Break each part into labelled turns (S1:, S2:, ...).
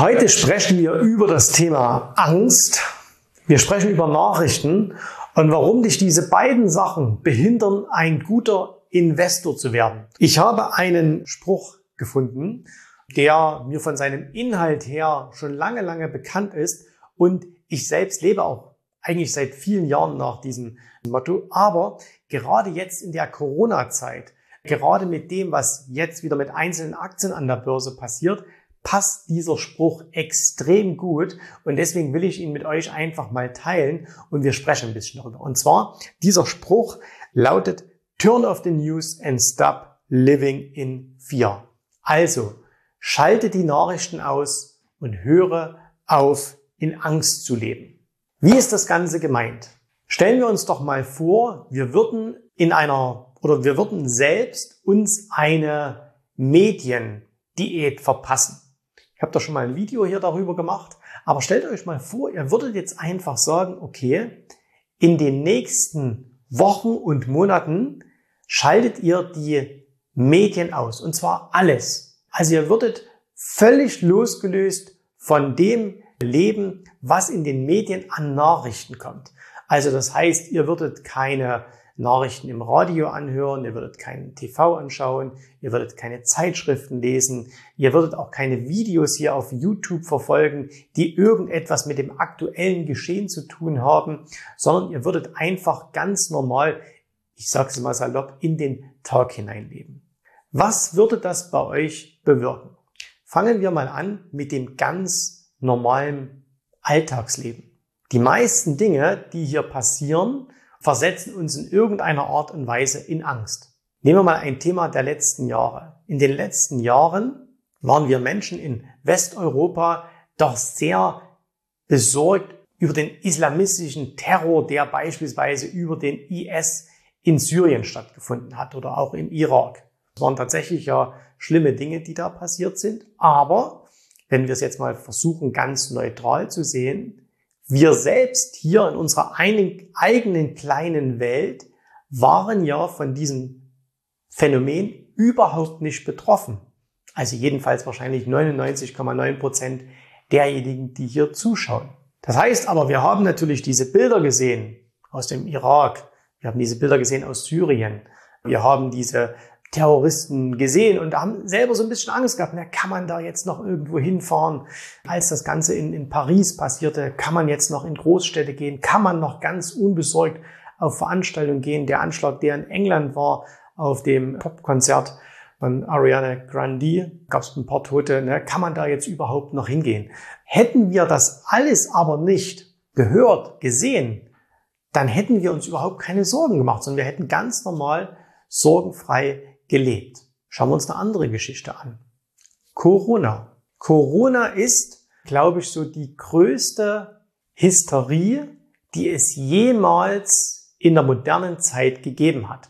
S1: Heute sprechen wir über das Thema Angst. Wir sprechen über Nachrichten und warum dich diese beiden Sachen behindern, ein guter Investor zu werden. Ich habe einen Spruch gefunden, der mir von seinem Inhalt her schon lange, lange bekannt ist und ich selbst lebe auch eigentlich seit vielen Jahren nach diesem Motto. Aber gerade jetzt in der Corona-Zeit, gerade mit dem, was jetzt wieder mit einzelnen Aktien an der Börse passiert, passt dieser Spruch extrem gut und deswegen will ich ihn mit euch einfach mal teilen und wir sprechen ein bisschen darüber. Und zwar, dieser Spruch lautet, Turn off the news and stop living in fear. Also, schalte die Nachrichten aus und höre auf, in Angst zu leben. Wie ist das Ganze gemeint? Stellen wir uns doch mal vor, wir würden in einer oder wir würden selbst uns eine Mediendiät verpassen. Ich habe da schon mal ein Video hier darüber gemacht. Aber stellt euch mal vor, ihr würdet jetzt einfach sagen, okay, in den nächsten Wochen und Monaten schaltet ihr die Medien aus. Und zwar alles. Also ihr würdet völlig losgelöst von dem leben, was in den Medien an Nachrichten kommt. Also das heißt, ihr würdet keine Nachrichten im Radio anhören, ihr würdet keinen TV anschauen, ihr würdet keine Zeitschriften lesen, ihr würdet auch keine Videos hier auf YouTube verfolgen, die irgendetwas mit dem aktuellen Geschehen zu tun haben, sondern ihr würdet einfach ganz normal, ich sage es mal salopp, in den Tag hineinleben. Was würde das bei euch bewirken? Fangen wir mal an mit dem ganz normalen Alltagsleben. Die meisten Dinge, die hier passieren, versetzen uns in irgendeiner Art und Weise in Angst. Nehmen wir mal ein Thema der letzten Jahre. In den letzten Jahren waren wir Menschen in Westeuropa doch sehr besorgt über den islamistischen Terror, der beispielsweise über den IS in Syrien stattgefunden hat oder auch im Irak. Es waren tatsächlich ja schlimme Dinge, die da passiert sind. Aber wenn wir es jetzt mal versuchen, ganz neutral zu sehen, wir selbst hier in unserer eigenen kleinen Welt waren ja von diesem Phänomen überhaupt nicht betroffen. Also jedenfalls wahrscheinlich 99,9 Prozent derjenigen, die hier zuschauen. Das heißt aber, wir haben natürlich diese Bilder gesehen aus dem Irak. Wir haben diese Bilder gesehen aus Syrien. Wir haben diese Terroristen gesehen und haben selber so ein bisschen Angst gehabt. Na, kann man da jetzt noch irgendwo hinfahren? Als das Ganze in, in Paris passierte, kann man jetzt noch in Großstädte gehen? Kann man noch ganz unbesorgt auf Veranstaltungen gehen? Der Anschlag, der in England war, auf dem Popkonzert von Ariana Grande, gab es ein paar Tote. Ne? Kann man da jetzt überhaupt noch hingehen? Hätten wir das alles aber nicht gehört, gesehen, dann hätten wir uns überhaupt keine Sorgen gemacht, sondern wir hätten ganz normal sorgenfrei gelebt. Schauen wir uns eine andere Geschichte an. Corona. Corona ist, glaube ich, so die größte Hysterie, die es jemals in der modernen Zeit gegeben hat.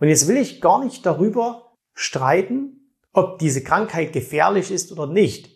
S1: Und jetzt will ich gar nicht darüber streiten, ob diese Krankheit gefährlich ist oder nicht.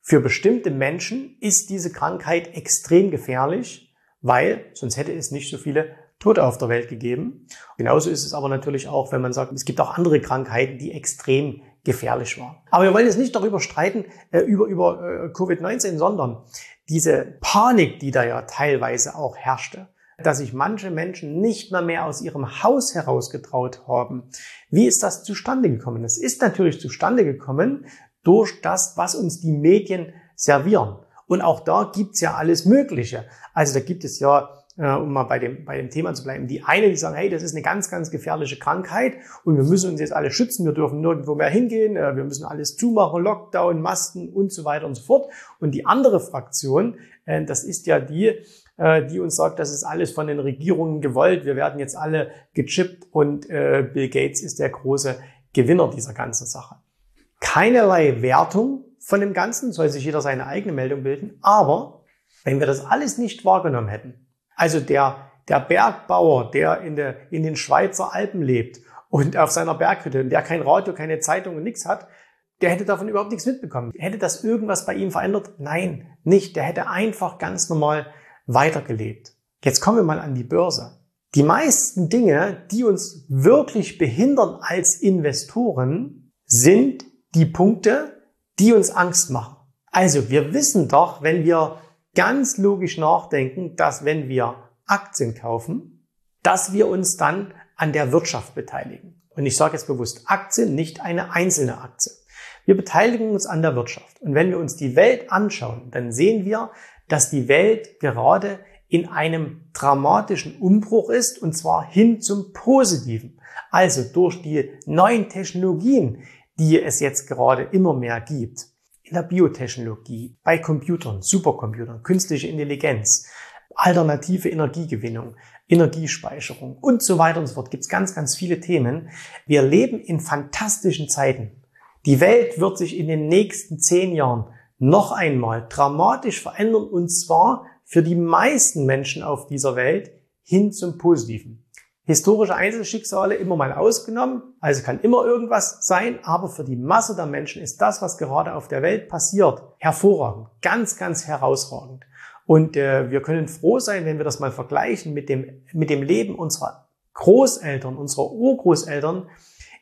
S1: Für bestimmte Menschen ist diese Krankheit extrem gefährlich, weil sonst hätte es nicht so viele Tote auf der Welt gegeben. Genauso ist es aber natürlich auch, wenn man sagt, es gibt auch andere Krankheiten, die extrem gefährlich waren. Aber wir wollen jetzt nicht darüber streiten, äh, über, über äh, Covid-19, sondern diese Panik, die da ja teilweise auch herrschte. dass sich manche Menschen nicht mehr mehr aus ihrem Haus herausgetraut haben. Wie ist das zustande gekommen? Es ist natürlich zustande gekommen durch das, was uns die Medien servieren. Und auch da gibt's ja alles Mögliche. Also da gibt es ja äh, um mal bei dem, bei dem Thema zu bleiben. Die einen, die sagen, hey, das ist eine ganz, ganz gefährliche Krankheit und wir müssen uns jetzt alle schützen, wir dürfen nirgendwo mehr hingehen, äh, wir müssen alles zumachen, Lockdown, Masken und so weiter und so fort. Und die andere Fraktion, äh, das ist ja die, die uns sagt, das ist alles von den Regierungen gewollt, wir werden jetzt alle gechippt und Bill Gates ist der große Gewinner dieser ganzen Sache. Keinerlei Wertung von dem Ganzen, soll sich jeder seine eigene Meldung bilden, aber wenn wir das alles nicht wahrgenommen hätten, also der, der Bergbauer, der in, der in den Schweizer Alpen lebt und auf seiner Berghütte, der kein Radio, keine Zeitung und nichts hat, der hätte davon überhaupt nichts mitbekommen. Hätte das irgendwas bei ihm verändert? Nein, nicht. Der hätte einfach ganz normal weitergelebt. Jetzt kommen wir mal an die Börse. Die meisten Dinge, die uns wirklich behindern als Investoren, sind die Punkte, die uns Angst machen. Also wir wissen doch, wenn wir ganz logisch nachdenken, dass wenn wir Aktien kaufen, dass wir uns dann an der Wirtschaft beteiligen. Und ich sage jetzt bewusst Aktien, nicht eine einzelne Aktie. Wir beteiligen uns an der Wirtschaft. Und wenn wir uns die Welt anschauen, dann sehen wir, dass die Welt gerade in einem dramatischen Umbruch ist, und zwar hin zum Positiven. Also durch die neuen Technologien, die es jetzt gerade immer mehr gibt in der Biotechnologie, bei Computern, Supercomputern, künstliche Intelligenz, alternative Energiegewinnung, Energiespeicherung und so weiter und so fort. Gibt es ganz, ganz viele Themen. Wir leben in fantastischen Zeiten. Die Welt wird sich in den nächsten zehn Jahren noch einmal dramatisch verändern und zwar für die meisten Menschen auf dieser Welt hin zum Positiven historische Einzelschicksale immer mal ausgenommen. Also kann immer irgendwas sein, aber für die Masse der Menschen ist das, was gerade auf der Welt passiert, hervorragend, ganz, ganz herausragend. Und äh, wir können froh sein, wenn wir das mal vergleichen mit dem, mit dem Leben unserer Großeltern, unserer Urgroßeltern,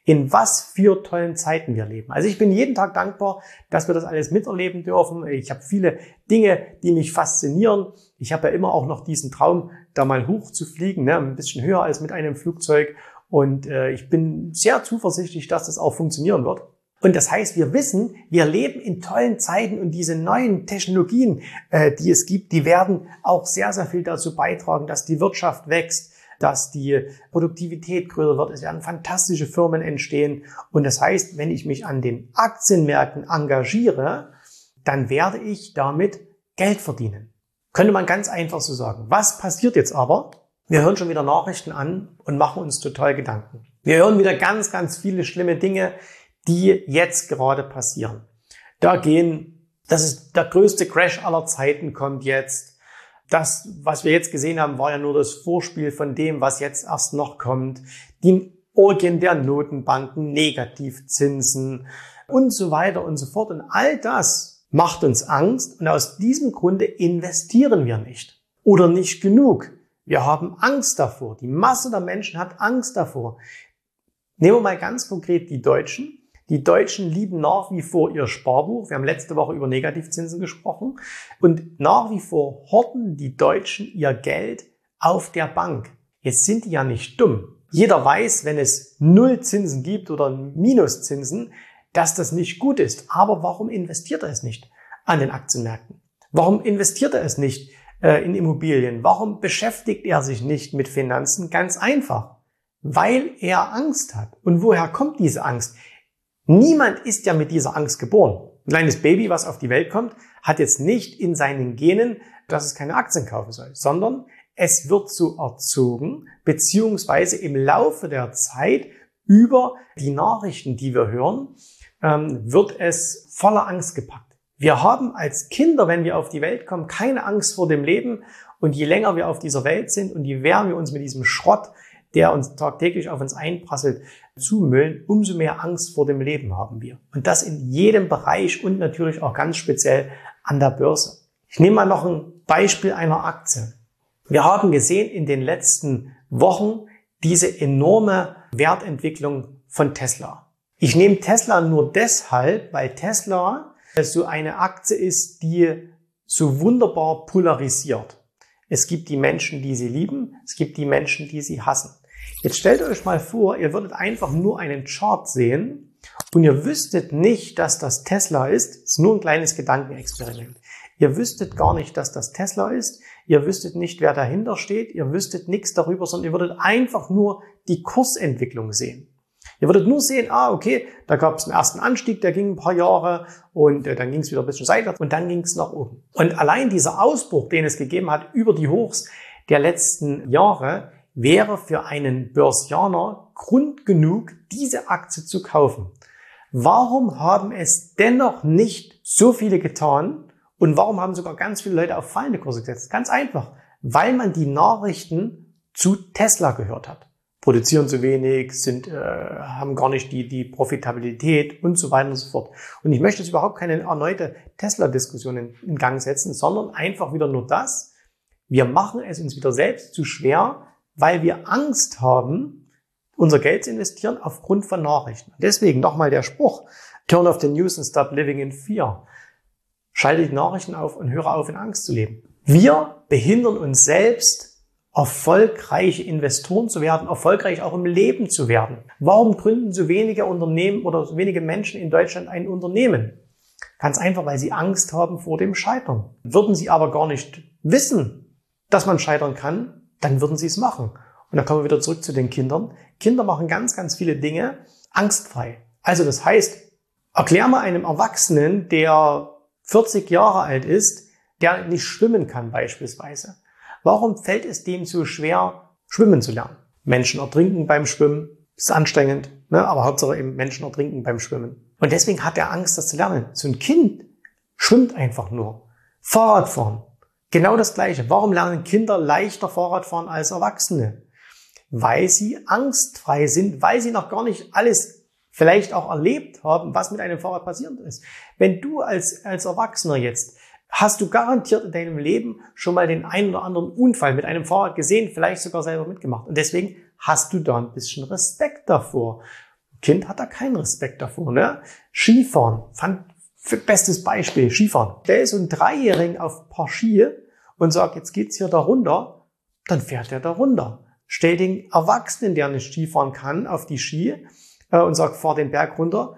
S1: in was für tollen Zeiten wir leben. Also ich bin jeden Tag dankbar, dass wir das alles miterleben dürfen. Ich habe viele Dinge, die mich faszinieren. Ich habe ja immer auch noch diesen Traum, da mal hoch zu fliegen, ne? ein bisschen höher als mit einem Flugzeug. Und äh, ich bin sehr zuversichtlich, dass das auch funktionieren wird. Und das heißt, wir wissen, wir leben in tollen Zeiten und diese neuen Technologien, äh, die es gibt, die werden auch sehr, sehr viel dazu beitragen, dass die Wirtschaft wächst, dass die Produktivität größer wird. Es werden fantastische Firmen entstehen. Und das heißt, wenn ich mich an den Aktienmärkten engagiere, dann werde ich damit Geld verdienen. Könnte man ganz einfach so sagen. Was passiert jetzt aber? Wir hören schon wieder Nachrichten an und machen uns total Gedanken. Wir hören wieder ganz, ganz viele schlimme Dinge, die jetzt gerade passieren. Da gehen, das ist der größte Crash aller Zeiten kommt jetzt das, was wir jetzt gesehen haben, war ja nur das Vorspiel von dem, was jetzt erst noch kommt. Die Orgien der Notenbanken, Negativzinsen und so weiter und so fort. Und all das macht uns Angst und aus diesem Grunde investieren wir nicht oder nicht genug. Wir haben Angst davor. Die Masse der Menschen hat Angst davor. Nehmen wir mal ganz konkret die Deutschen. Die Deutschen lieben nach wie vor ihr Sparbuch. Wir haben letzte Woche über Negativzinsen gesprochen. Und nach wie vor horten die Deutschen ihr Geld auf der Bank. Jetzt sind die ja nicht dumm. Jeder weiß, wenn es Null Zinsen gibt oder Minuszinsen, dass das nicht gut ist. Aber warum investiert er es nicht an den Aktienmärkten? Warum investiert er es nicht äh, in Immobilien? Warum beschäftigt er sich nicht mit Finanzen? Ganz einfach. Weil er Angst hat. Und woher kommt diese Angst? Niemand ist ja mit dieser Angst geboren. Ein kleines Baby, was auf die Welt kommt, hat jetzt nicht in seinen Genen, dass es keine Aktien kaufen soll, sondern es wird so erzogen, beziehungsweise im Laufe der Zeit über die Nachrichten, die wir hören, ähm, wird es voller Angst gepackt. Wir haben als Kinder, wenn wir auf die Welt kommen, keine Angst vor dem Leben. Und je länger wir auf dieser Welt sind und je mehr wir uns mit diesem Schrott der uns tagtäglich auf uns einprasselt, zumüllen, umso mehr Angst vor dem Leben haben wir. Und das in jedem Bereich und natürlich auch ganz speziell an der Börse. Ich nehme mal noch ein Beispiel einer Aktie. Wir haben gesehen in den letzten Wochen diese enorme Wertentwicklung von Tesla. Ich nehme Tesla nur deshalb, weil Tesla so eine Aktie ist, die so wunderbar polarisiert. Es gibt die Menschen, die sie lieben. Es gibt die Menschen, die sie hassen. Jetzt stellt euch mal vor, ihr würdet einfach nur einen Chart sehen und ihr wüsstet nicht, dass das Tesla ist. Das ist nur ein kleines Gedankenexperiment. Ihr wüsstet gar nicht, dass das Tesla ist. Ihr wüsstet nicht, wer dahinter steht. Ihr wüsstet nichts darüber, sondern ihr würdet einfach nur die Kursentwicklung sehen. Ihr würdet nur sehen, ah, okay, da gab es einen ersten Anstieg, der ging ein paar Jahre und äh, dann ging es wieder ein bisschen seitwärts und dann ging es nach oben. Und allein dieser Ausbruch, den es gegeben hat über die Hochs der letzten Jahre, wäre für einen Börsianer Grund genug, diese Aktie zu kaufen. Warum haben es dennoch nicht so viele getan und warum haben sogar ganz viele Leute auf fallende Kurse gesetzt? Ganz einfach, weil man die Nachrichten zu Tesla gehört hat. Produzieren zu wenig, sind, äh, haben gar nicht die, die Profitabilität und so weiter und so fort. Und ich möchte jetzt überhaupt keine erneute Tesla-Diskussion in, in Gang setzen, sondern einfach wieder nur das, wir machen es uns wieder selbst zu schwer, weil wir Angst haben, unser Geld zu investieren aufgrund von Nachrichten. Deswegen nochmal der Spruch, turn off the news and stop living in fear. Schalte die Nachrichten auf und höre auf, in Angst zu leben. Wir behindern uns selbst, erfolgreiche Investoren zu werden, erfolgreich auch im Leben zu werden. Warum gründen so wenige Unternehmen oder so wenige Menschen in Deutschland ein Unternehmen? Ganz einfach, weil sie Angst haben vor dem Scheitern. Würden sie aber gar nicht wissen, dass man scheitern kann, dann würden sie es machen. Und dann kommen wir wieder zurück zu den Kindern. Kinder machen ganz, ganz viele Dinge angstfrei. Also das heißt, erklär mal einem Erwachsenen, der 40 Jahre alt ist, der nicht schwimmen kann beispielsweise. Warum fällt es dem so schwer, schwimmen zu lernen? Menschen ertrinken beim Schwimmen, ist anstrengend, ne? aber Hauptsache eben Menschen ertrinken beim Schwimmen. Und deswegen hat er Angst, das zu lernen. So ein Kind schwimmt einfach nur. Fahrradfahren, Genau das Gleiche. Warum lernen Kinder leichter Fahrradfahren als Erwachsene? Weil sie angstfrei sind, weil sie noch gar nicht alles vielleicht auch erlebt haben, was mit einem Fahrrad passiert ist. Wenn du als, als Erwachsener jetzt hast du garantiert in deinem Leben schon mal den einen oder anderen Unfall mit einem Fahrrad gesehen, vielleicht sogar selber mitgemacht. Und deswegen hast du da ein bisschen Respekt davor. Kind hat da keinen Respekt davor. Ne? Skifahren, fand, bestes Beispiel, Skifahren. Der ist so ein Dreijährigen auf paar Ski und sagt, jetzt geht's hier da runter, dann fährt er da runter. Stell den Erwachsenen, der nicht Skifahren kann, auf die Ski äh, und sagt, fahr den Berg runter,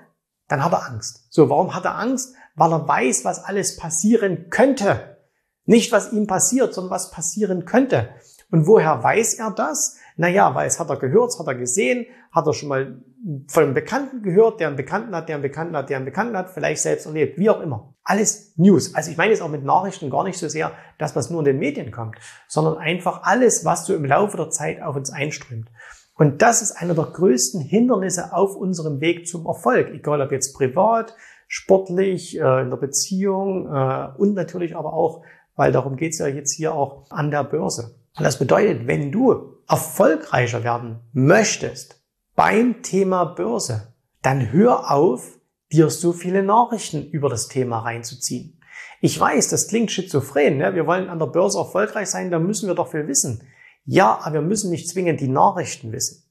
S1: dann hat er Angst. So, warum hat er Angst? Weil er weiß, was alles passieren könnte. Nicht, was ihm passiert, sondern was passieren könnte. Und woher weiß er das? Naja, weil es hat er gehört, es hat er gesehen, hat er schon mal von einem Bekannten gehört, der einen Bekannten hat, der einen Bekannten hat, der einen Bekannten hat, vielleicht selbst erlebt, wie auch immer. Alles News. Also ich meine jetzt auch mit Nachrichten gar nicht so sehr das, was nur in den Medien kommt, sondern einfach alles, was so im Laufe der Zeit auf uns einströmt. Und das ist einer der größten Hindernisse auf unserem Weg zum Erfolg, egal ob jetzt privat, sportlich, äh, in der Beziehung äh, und natürlich aber auch, weil darum geht's ja jetzt hier auch an der Börse. Und das bedeutet, wenn du erfolgreicher werden möchtest beim Thema Börse, dann hör auf, dir so viele Nachrichten über das Thema reinzuziehen. Ich weiß, das klingt schizophren. Ne? Wir wollen an der Börse erfolgreich sein, da müssen wir doch viel wissen. Ja, aber wir müssen nicht zwingend die Nachrichten wissen.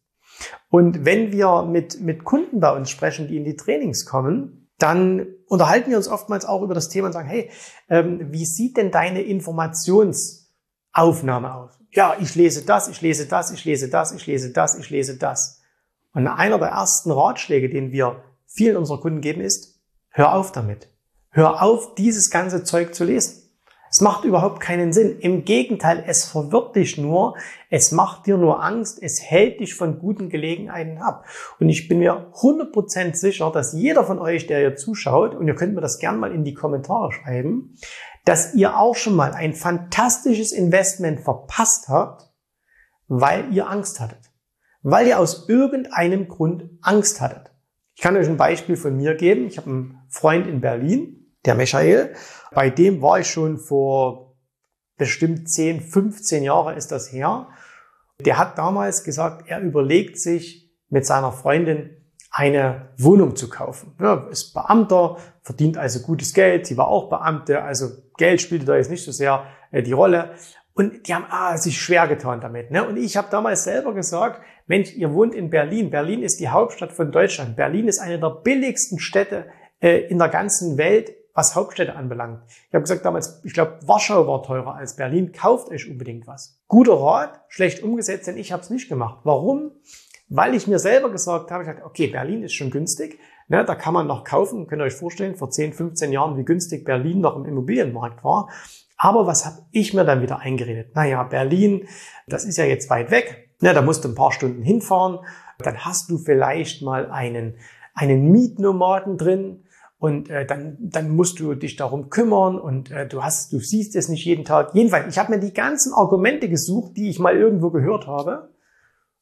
S1: Und wenn wir mit, mit Kunden bei uns sprechen, die in die Trainings kommen, dann unterhalten wir uns oftmals auch über das Thema und sagen, hey, ähm, wie sieht denn deine Informationsaufnahme aus? ja, ich lese das, ich lese das, ich lese das, ich lese das, ich lese das. Und einer der ersten Ratschläge, den wir vielen unserer Kunden geben, ist, hör auf damit. Hör auf, dieses ganze Zeug zu lesen. Es macht überhaupt keinen Sinn. Im Gegenteil, es verwirrt dich nur, es macht dir nur Angst, es hält dich von guten Gelegenheiten ab. Und ich bin mir 100% sicher, dass jeder von euch, der hier zuschaut, und ihr könnt mir das gerne mal in die Kommentare schreiben, dass ihr auch schon mal ein fantastisches Investment verpasst habt, weil ihr Angst hattet. Weil ihr aus irgendeinem Grund Angst hattet. Ich kann euch ein Beispiel von mir geben. Ich habe einen Freund in Berlin, der Michael. Bei dem war ich schon vor bestimmt 10, 15 Jahre ist das her. Der hat damals gesagt, er überlegt sich mit seiner Freundin eine Wohnung zu kaufen. Ja, ist Beamter, verdient also gutes Geld. Sie war auch Beamte, also Geld spielte da jetzt nicht so sehr äh, die Rolle. Und die haben ah, sich schwer getan damit. Ne? Und ich habe damals selber gesagt, Mensch, ihr wohnt in Berlin. Berlin ist die Hauptstadt von Deutschland. Berlin ist eine der billigsten Städte äh, in der ganzen Welt, was Hauptstädte anbelangt. Ich habe gesagt damals, ich glaube, Warschau war teurer als Berlin. Kauft euch unbedingt was. Guter Rat, schlecht umgesetzt, denn ich habe es nicht gemacht. Warum? Weil ich mir selber gesagt habe, ich dachte, okay, Berlin ist schon günstig. Ne, da kann man noch kaufen. Könnt ihr euch vorstellen, vor 10, 15 Jahren, wie günstig Berlin noch im Immobilienmarkt war. Aber was habe ich mir dann wieder eingeredet? Naja, Berlin, das ist ja jetzt weit weg. Ne, da musst du ein paar Stunden hinfahren. Dann hast du vielleicht mal einen, einen Mietnomaden drin. Und äh, dann, dann musst du dich darum kümmern und äh, du hast, du siehst es nicht jeden Tag. Jedenfalls, ich habe mir die ganzen Argumente gesucht, die ich mal irgendwo gehört habe,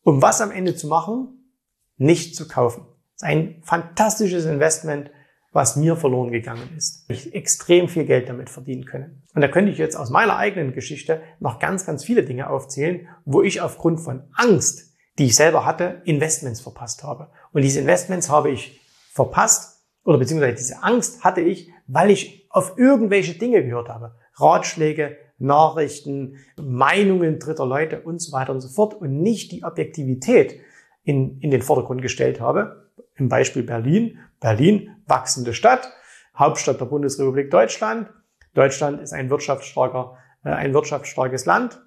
S1: um was am Ende zu machen, nicht zu kaufen. Das ist ein fantastisches Investment, was mir verloren gegangen ist. Ich extrem viel Geld damit verdienen können. Und da könnte ich jetzt aus meiner eigenen Geschichte noch ganz, ganz viele Dinge aufzählen, wo ich aufgrund von Angst, die ich selber hatte, Investments verpasst habe. Und diese Investments habe ich verpasst oder beziehungsweise diese Angst hatte ich, weil ich auf irgendwelche Dinge gehört habe. Ratschläge, Nachrichten, Meinungen dritter Leute und so weiter und so fort und nicht die Objektivität in, in den Vordergrund gestellt habe im Beispiel Berlin. Berlin, wachsende Stadt, Hauptstadt der Bundesrepublik Deutschland. Deutschland ist ein wirtschaftsstarker, äh, ein wirtschaftsstarkes Land.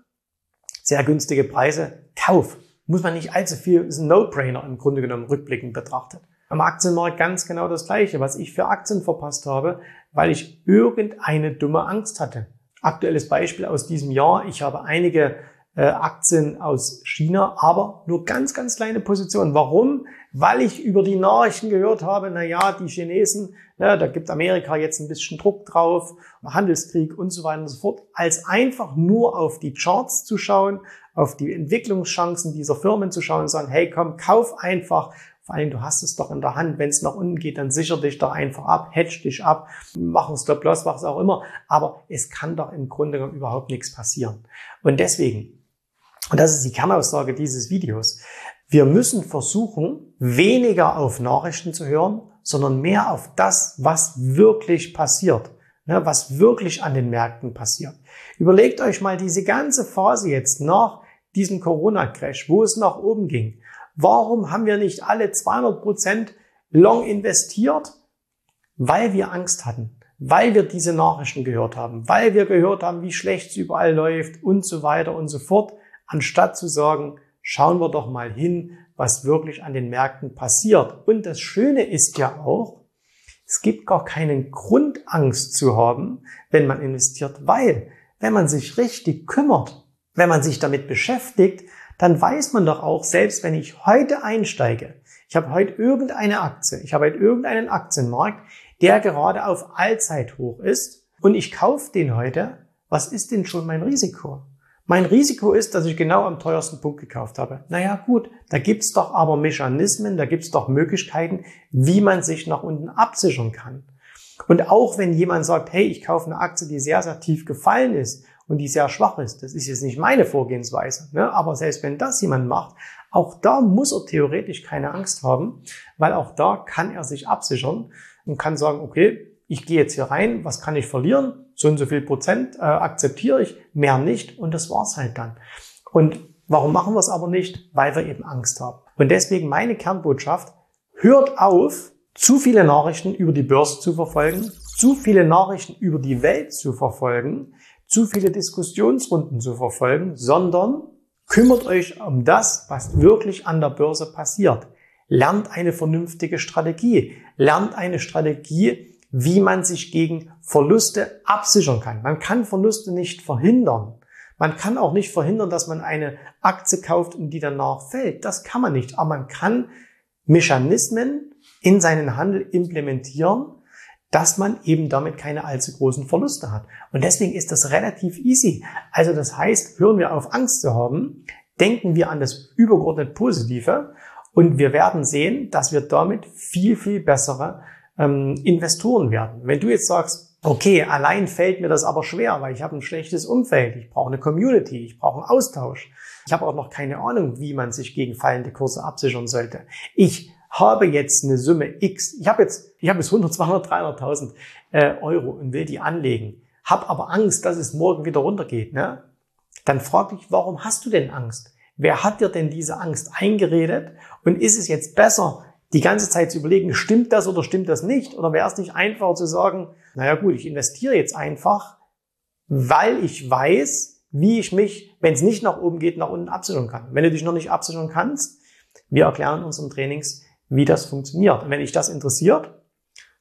S1: Sehr günstige Preise. Kauf. Muss man nicht allzu viel, ist ein No-Brainer im Grunde genommen rückblickend betrachtet. Am Aktienmarkt ganz genau das Gleiche, was ich für Aktien verpasst habe, weil ich irgendeine dumme Angst hatte. Aktuelles Beispiel aus diesem Jahr. Ich habe einige äh, Aktien aus China, aber nur ganz, ganz kleine Positionen. Warum? Weil ich über die Nachrichten gehört habe, na ja, die Chinesen, na, da gibt Amerika jetzt ein bisschen Druck drauf, Handelskrieg und so weiter und so fort, als einfach nur auf die Charts zu schauen, auf die Entwicklungschancen dieser Firmen zu schauen und sagen, hey, komm, kauf einfach, vor allem, du hast es doch in der Hand. Wenn es nach unten geht, dann sicher dich doch einfach ab, hedge dich ab, mach einen Stop-Loss, was auch immer. Aber es kann doch im Grunde genommen überhaupt nichts passieren. Und deswegen, und das ist die Kernaussage dieses Videos. Wir müssen versuchen, weniger auf Nachrichten zu hören, sondern mehr auf das, was wirklich passiert, ne, was wirklich an den Märkten passiert. Überlegt euch mal diese ganze Phase jetzt nach diesem Corona-Crash, wo es nach oben ging. Warum haben wir nicht alle 200 Prozent long investiert? Weil wir Angst hatten, weil wir diese Nachrichten gehört haben, weil wir gehört haben, wie schlecht es überall läuft und so weiter und so fort anstatt zu sagen, schauen wir doch mal hin, was wirklich an den Märkten passiert. Und das Schöne ist ja auch, es gibt gar keinen Grund, Angst zu haben, wenn man investiert, weil wenn man sich richtig kümmert, wenn man sich damit beschäftigt, dann weiß man doch auch, selbst wenn ich heute einsteige, ich habe heute irgendeine Aktie, ich habe heute irgendeinen Aktienmarkt, der gerade auf Allzeithoch ist und ich kaufe den heute, was ist denn schon mein Risiko? Mein Risiko ist, dass ich genau am teuersten Punkt gekauft habe. Naja gut, da gibt's doch aber Mechanismen, da gibt's doch Möglichkeiten, wie man sich nach unten absichern kann. Und auch wenn jemand sagt, hey, ich kaufe eine Aktie, die sehr, sehr tief gefallen ist und die sehr schwach ist, das ist jetzt nicht meine Vorgehensweise, ne? aber selbst wenn das jemand macht, auch da muss er theoretisch keine Angst haben, weil auch da kann er sich absichern und kann sagen, okay, ich gehe jetzt hier rein, was kann ich verlieren? So und so viel Prozent äh, akzeptiere ich, mehr nicht und das war's halt dann. Und warum machen wir es aber nicht? Weil wir eben Angst haben. Und deswegen meine Kernbotschaft, hört auf, zu viele Nachrichten über die Börse zu verfolgen, zu viele Nachrichten über die Welt zu verfolgen, zu viele Diskussionsrunden zu verfolgen, sondern kümmert euch um das, was wirklich an der Börse passiert. Lernt eine vernünftige Strategie. Lernt eine Strategie, wie man sich gegen Verluste absichern kann. Man kann Verluste nicht verhindern. Man kann auch nicht verhindern, dass man eine Aktie kauft und die danach fällt. Das kann man nicht. Aber man kann Mechanismen in seinen Handel implementieren, dass man eben damit keine allzu großen Verluste hat. Und deswegen ist das relativ easy. Also das heißt, hören wir auf Angst zu haben, denken wir an das übergeordnet Positive und wir werden sehen, dass wir damit viel, viel bessere ähm, Investoren werden. Wenn du jetzt sagst, okay, allein fällt mir das aber schwer, weil ich habe ein schlechtes Umfeld, ich brauche eine Community, ich brauche einen Austausch. Ich habe auch noch keine Ahnung, wie man sich gegen fallende Kurse absichern sollte. Ich habe jetzt eine Summe X, ich habe jetzt, ich habe jetzt 100, 200, 300.000 äh, Euro und will die anlegen, habe aber Angst, dass es morgen wieder runtergeht. Ne? Dann frag dich, warum hast du denn Angst? Wer hat dir denn diese Angst eingeredet? Und ist es jetzt besser, die ganze Zeit zu überlegen, stimmt das oder stimmt das nicht? Oder wäre es nicht einfacher zu sagen, naja gut, ich investiere jetzt einfach, weil ich weiß, wie ich mich, wenn es nicht nach oben geht, nach unten absichern kann. Wenn du dich noch nicht absichern kannst, wir erklären in unseren Trainings, wie das funktioniert. Und wenn dich das interessiert,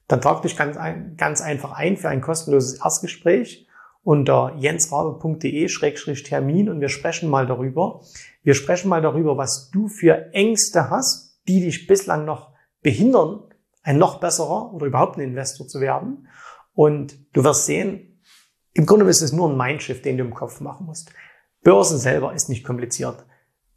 S1: dann trag dich ganz, ganz einfach ein für ein kostenloses Erstgespräch unter jensrabe.de-termin und wir sprechen mal darüber. Wir sprechen mal darüber, was du für Ängste hast, die dich bislang noch behindern, ein noch besserer oder überhaupt ein Investor zu werden. Und du wirst sehen, im Grunde ist es nur ein Mindshift, den du im Kopf machen musst. Börsen selber ist nicht kompliziert.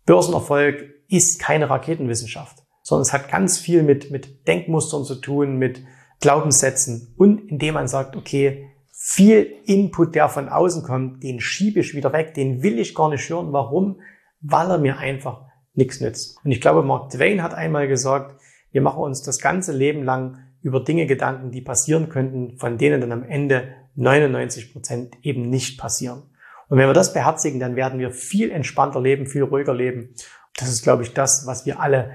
S1: Börsenerfolg ist keine Raketenwissenschaft, sondern es hat ganz viel mit, mit Denkmustern zu tun, mit Glaubenssätzen und indem man sagt, okay, viel Input, der von außen kommt, den schiebe ich wieder weg, den will ich gar nicht hören. Warum? Weil er mir einfach nichts nützt. Und ich glaube, Mark Twain hat einmal gesagt, wir machen uns das ganze Leben lang über Dinge Gedanken, die passieren könnten, von denen dann am Ende 99 Prozent eben nicht passieren. Und wenn wir das beherzigen, dann werden wir viel entspannter leben, viel ruhiger leben. Das ist, glaube ich, das, was wir alle